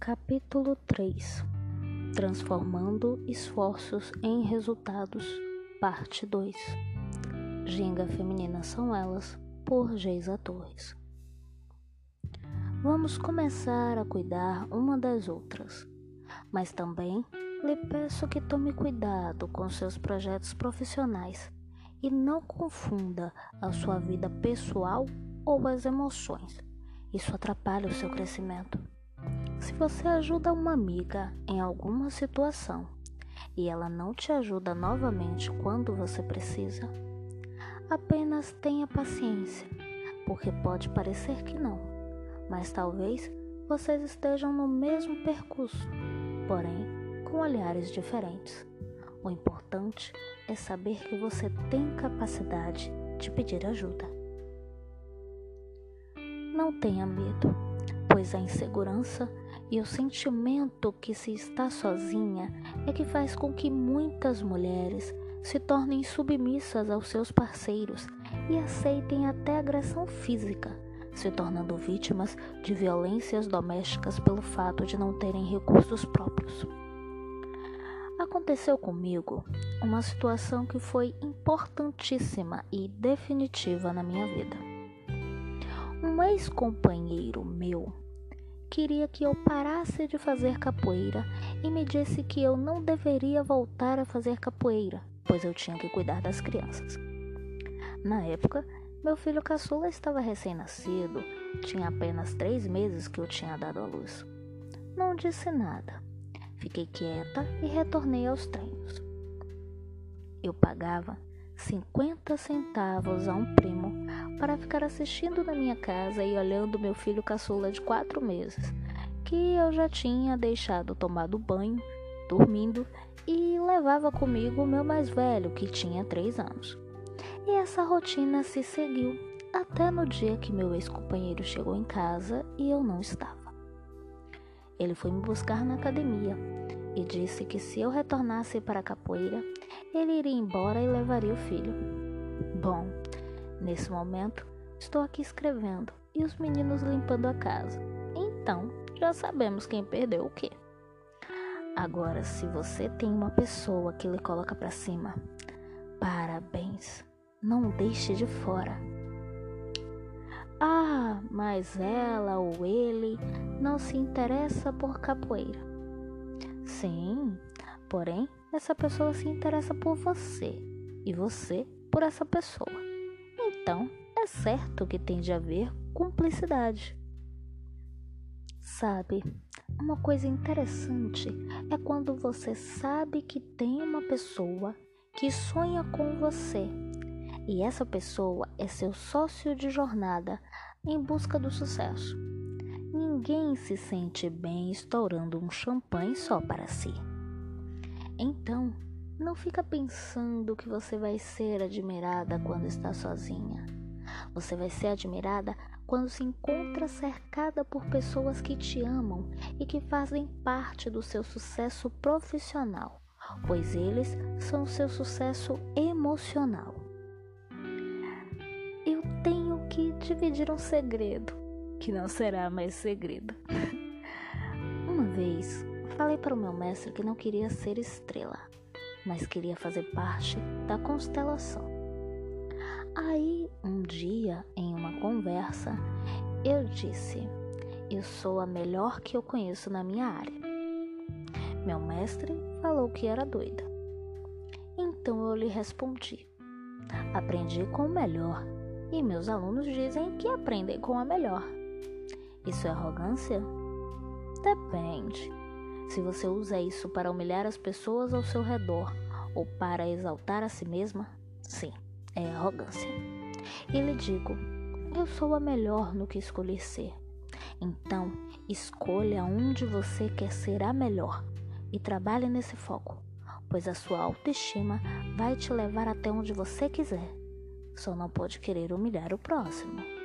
Capítulo 3 Transformando esforços em resultados, Parte 2 Ginga Feminina São Elas, por Geisa Torres. Vamos começar a cuidar uma das outras, mas também lhe peço que tome cuidado com seus projetos profissionais e não confunda a sua vida pessoal ou as emoções. Isso atrapalha o seu crescimento. Se você ajuda uma amiga em alguma situação e ela não te ajuda novamente quando você precisa, apenas tenha paciência, porque pode parecer que não, mas talvez vocês estejam no mesmo percurso, porém com olhares diferentes. O importante é saber que você tem capacidade de pedir ajuda. Não tenha medo, pois a insegurança e o sentimento que se está sozinha é que faz com que muitas mulheres se tornem submissas aos seus parceiros e aceitem até agressão física, se tornando vítimas de violências domésticas pelo fato de não terem recursos próprios. Aconteceu comigo uma situação que foi importantíssima e definitiva na minha vida. Um ex-companheiro meu queria que eu parasse de fazer capoeira e me disse que eu não deveria voltar a fazer capoeira, pois eu tinha que cuidar das crianças. Na época, meu filho caçula estava recém-nascido, tinha apenas três meses que eu tinha dado à luz. Não disse nada. Fiquei quieta e retornei aos treinos. Eu pagava 50 centavos a um primo para ficar assistindo na minha casa e olhando meu filho caçula de quatro meses, que eu já tinha deixado tomado banho, dormindo e levava comigo o meu mais velho, que tinha três anos. E essa rotina se seguiu até no dia que meu ex-companheiro chegou em casa e eu não estava. Ele foi me buscar na academia e disse que se eu retornasse para a capoeira, ele iria embora e levaria o filho. Bom, nesse momento estou aqui escrevendo e os meninos limpando a casa. Então, já sabemos quem perdeu o quê. Agora, se você tem uma pessoa que lhe coloca para cima, parabéns. Não deixe de fora. Ah, mas ela ou ele não se interessa por capoeira. Sim, porém, essa pessoa se interessa por você e você por essa pessoa. Então, é certo que tem de haver cumplicidade. Sabe, uma coisa interessante é quando você sabe que tem uma pessoa que sonha com você e essa pessoa é seu sócio de jornada em busca do sucesso. Ninguém se sente bem estourando um champanhe só para si. Então, não fica pensando que você vai ser admirada quando está sozinha. Você vai ser admirada quando se encontra cercada por pessoas que te amam e que fazem parte do seu sucesso profissional, pois eles são seu sucesso emocional. Eu tenho que dividir um segredo, que não será mais segredo. Uma vez, falei para o meu mestre que não queria ser estrela, mas queria fazer parte da constelação. Aí, um dia, em uma conversa, eu disse: Eu sou a melhor que eu conheço na minha área. Meu mestre falou que era doida. Então eu lhe respondi: Aprendi com o melhor e meus alunos dizem que aprendem com a melhor. Isso é arrogância? Depende. Se você usa isso para humilhar as pessoas ao seu redor ou para exaltar a si mesma, sim, é arrogância. E lhe digo: eu sou a melhor no que escolhi ser. Então, escolha onde você quer ser a melhor e trabalhe nesse foco, pois a sua autoestima vai te levar até onde você quiser. Só não pode querer humilhar o próximo.